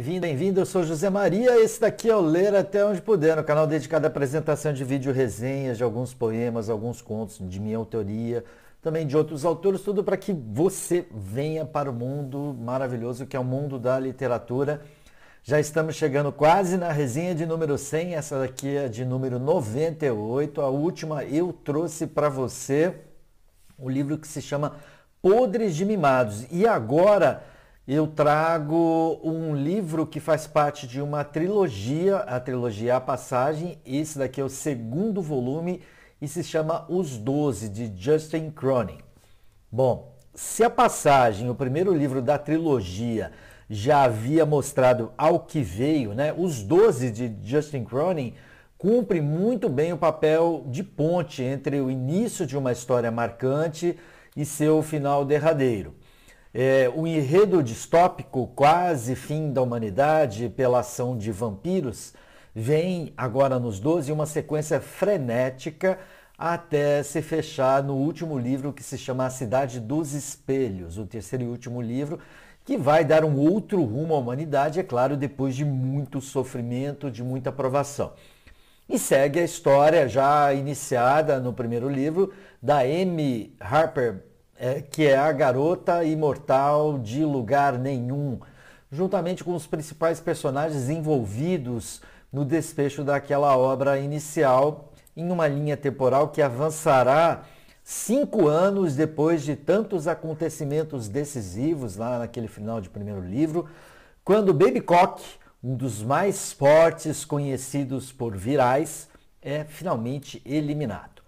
bem-vindo, bem-vindo. Eu sou José Maria. Esse daqui é o Ler Até Onde Puder, no canal dedicado à apresentação de vídeo resenhas de alguns poemas, alguns contos de minha autoria, também de outros autores, tudo para que você venha para o mundo maravilhoso que é o mundo da literatura. Já estamos chegando quase na resenha de número 100, essa daqui é de número 98. A última eu trouxe para você o livro que se chama Podres de Mimados. E agora eu trago um livro que faz parte de uma trilogia, a trilogia A Passagem. Esse daqui é o segundo volume e se chama Os Doze, de Justin Cronin. Bom, se a Passagem, o primeiro livro da trilogia, já havia mostrado ao que veio, né? Os Doze, de Justin Cronin, cumpre muito bem o papel de ponte entre o início de uma história marcante e seu final derradeiro. É, o enredo distópico, quase fim da humanidade pela ação de vampiros, vem agora nos 12 uma sequência frenética até se fechar no último livro que se chama A Cidade dos Espelhos, o terceiro e último livro, que vai dar um outro rumo à humanidade, é claro, depois de muito sofrimento, de muita provação. E segue a história já iniciada no primeiro livro da Amy Harper é, que é a garota imortal de lugar nenhum, juntamente com os principais personagens envolvidos no desfecho daquela obra inicial, em uma linha temporal que avançará cinco anos depois de tantos acontecimentos decisivos lá naquele final de primeiro livro, quando Baby Cock, um dos mais fortes conhecidos por virais, é finalmente eliminado.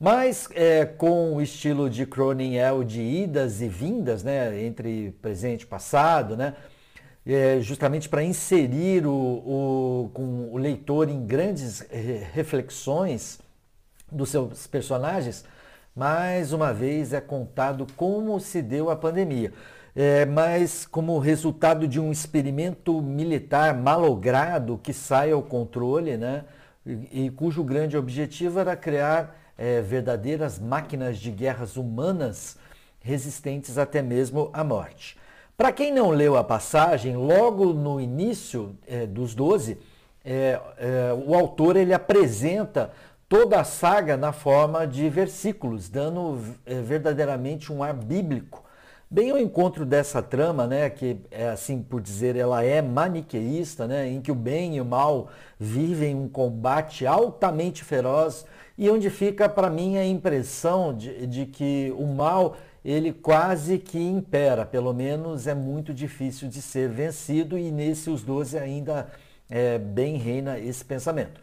Mas é, com o estilo de Cronin o de idas e vindas, né, entre presente e passado, né, é, justamente para inserir o, o, com o leitor em grandes reflexões dos seus personagens, mais uma vez é contado como se deu a pandemia. É, mas como resultado de um experimento militar malogrado que sai ao controle, né, e, e cujo grande objetivo era criar é, verdadeiras máquinas de guerras humanas resistentes até mesmo à morte. Para quem não leu a passagem, logo no início é, dos 12, é, é, o autor ele apresenta toda a saga na forma de versículos, dando é, verdadeiramente um ar bíblico. Bem ao encontro dessa trama, né, que é assim por dizer, ela é maniqueísta, né, em que o bem e o mal vivem um combate altamente feroz e onde fica para mim a impressão de, de que o mal ele quase que impera, pelo menos é muito difícil de ser vencido e nesse os 12 ainda é, bem reina esse pensamento.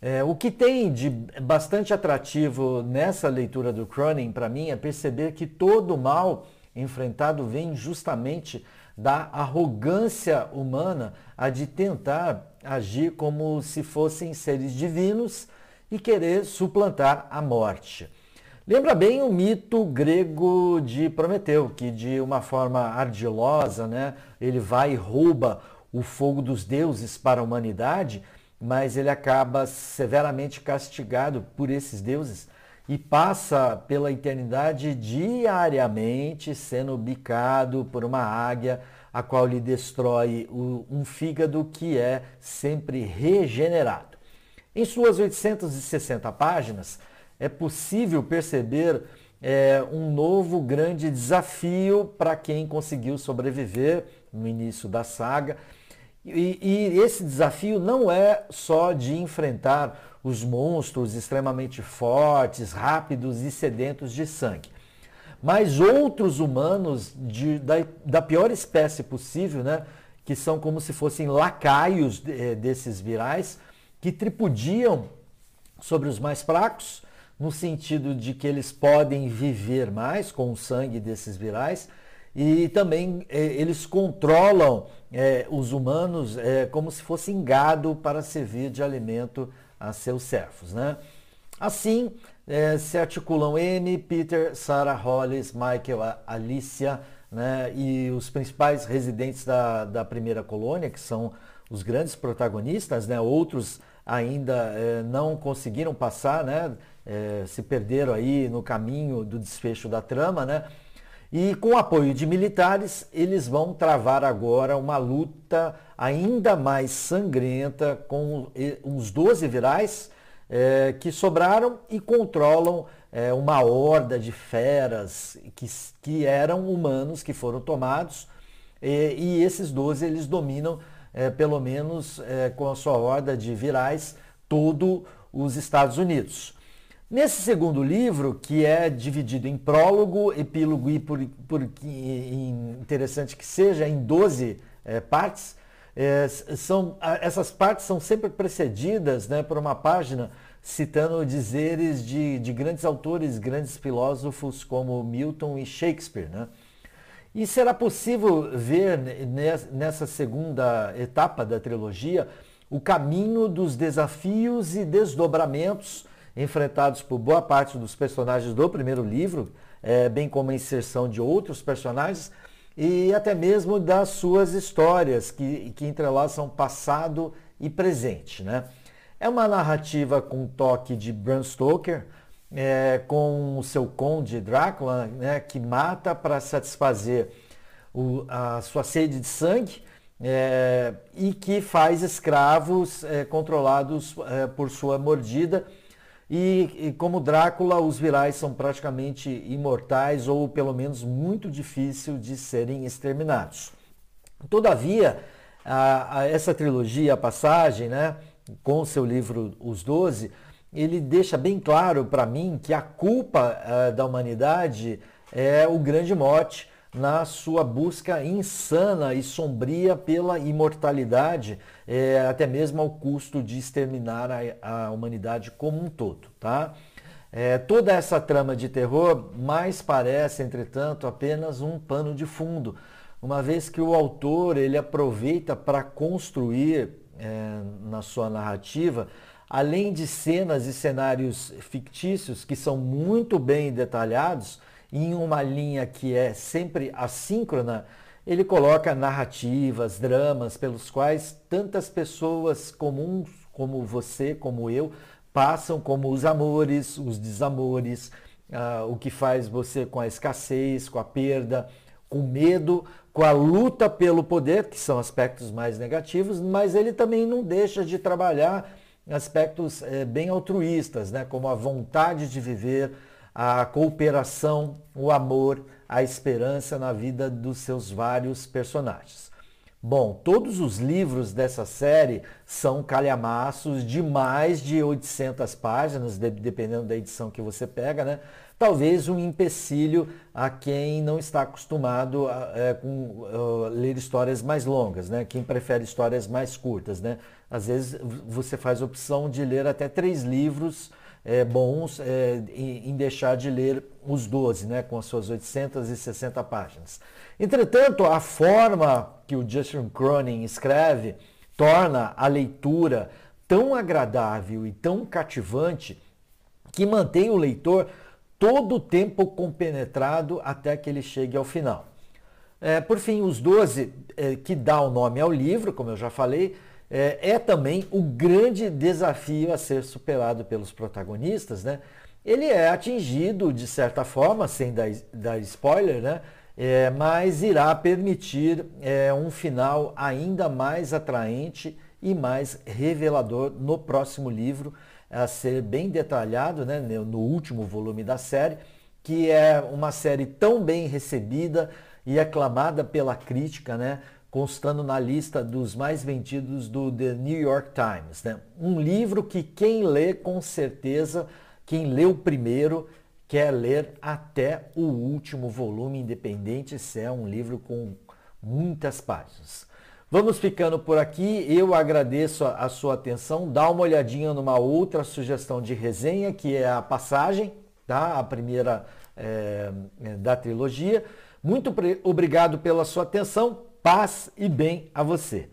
É, o que tem de bastante atrativo nessa leitura do Cronin para mim é perceber que todo mal enfrentado vem justamente da arrogância humana a de tentar agir como se fossem seres divinos e querer suplantar a morte. Lembra bem o mito grego de Prometeu, que de uma forma ardilosa, né, ele vai e rouba o fogo dos deuses para a humanidade, mas ele acaba severamente castigado por esses deuses e passa pela eternidade diariamente sendo bicado por uma águia, a qual lhe destrói um fígado que é sempre regenerado. Em suas 860 páginas, é possível perceber é, um novo grande desafio para quem conseguiu sobreviver no início da saga. E, e, esse desafio não é só de enfrentar os monstros extremamente fortes, rápidos e sedentos de sangue, mas outros humanos de, da, da, pior espécie possível, né, que são como se fossem lacaios é, desses virais, que tripudiam sobre os mais fracos, no sentido de que eles podem viver mais com o sangue desses virais, e também é, eles controlam é, os humanos é, como se fossem gado para servir de alimento a seus servos. Né? Assim, se articulam M, Peter, Sarah, Hollis, Michael, Alicia né, e os principais residentes da, da primeira colônia, que são os grandes protagonistas, né, outros ainda é, não conseguiram passar, né? É, se perderam aí no caminho do desfecho da trama, né? E com o apoio de militares, eles vão travar agora uma luta ainda mais sangrenta com os 12 virais que sobraram e controlam uma horda de feras que, que eram humanos que foram tomados e esses 12 eles dominam é, pelo menos é, com a sua horda de virais todo os Estados Unidos. Nesse segundo livro, que é dividido em prólogo, epílogo e, por, por interessante que seja, em 12 é, partes, é, são, essas partes são sempre precedidas né, por uma página citando dizeres de, de grandes autores, grandes filósofos como Milton e Shakespeare. Né? E será possível ver nessa segunda etapa da trilogia o caminho dos desafios e desdobramentos enfrentados por boa parte dos personagens do primeiro livro, é, bem como a inserção de outros personagens e até mesmo das suas histórias que, que entrelaçam passado e presente. Né? É uma narrativa com toque de Bram Stoker, é, com o seu conde Drácula, né, que mata para satisfazer o, a sua sede de sangue é, e que faz escravos é, controlados é, por sua mordida e, e, como Drácula, os virais são praticamente imortais ou pelo menos muito difícil de serem exterminados. Todavia, a, a essa trilogia, a passagem, né, com seu livro Os Doze, ele deixa bem claro para mim que a culpa uh, da humanidade é o grande mote na sua busca insana e sombria pela imortalidade, é, até mesmo ao custo de exterminar a, a humanidade como um todo. Tá? É, toda essa trama de terror mais parece, entretanto, apenas um pano de fundo, uma vez que o autor ele aproveita para construir é, na sua narrativa, além de cenas e cenários fictícios que são muito bem detalhados, em uma linha que é sempre assíncrona, ele coloca narrativas, dramas pelos quais tantas pessoas comuns como você, como eu, passam como os amores, os desamores, uh, o que faz você com a escassez, com a perda, com medo, com a luta pelo poder, que são aspectos mais negativos, mas ele também não deixa de trabalhar aspectos é, bem altruístas, né, como a vontade de viver, a cooperação, o amor, a esperança na vida dos seus vários personagens. Bom, todos os livros dessa série são calhamaços de mais de 800 páginas, dependendo da edição que você pega, né? Talvez um empecilho a quem não está acostumado a é, com, ler histórias mais longas, né? Quem prefere histórias mais curtas, né? Às vezes você faz opção de ler até três livros é, bons é, em, em, deixar de ler os 12, né, com as suas 860 páginas. Entretanto, a forma que o Justin Cronin escreve torna a leitura tão agradável e tão cativante que mantém o leitor todo o tempo compenetrado até que ele chegue ao final. É, por fim, os 12, é, que dá o nome ao livro, como eu já falei, é, é, também o grande desafio a ser superado pelos protagonistas, né? Ele é atingido de certa forma, sem dar, dar spoiler, né? É, mas irá permitir é, um final ainda mais atraente e mais revelador no próximo livro, a ser bem detalhado, né? no último volume da série, que é uma série tão bem recebida e aclamada pela crítica, né? constando na lista dos mais vendidos do The New York Times. Né? Um livro que quem lê, com certeza, quem o primeiro, quer ler até o último volume, independente se é um livro com muitas páginas. Vamos ficando por aqui. Eu agradeço a, sua atenção. Dá uma olhadinha numa outra sugestão de resenha, que é a passagem, tá? a primeira é, da trilogia. Muito obrigado pela sua atenção. Paz e bem a você.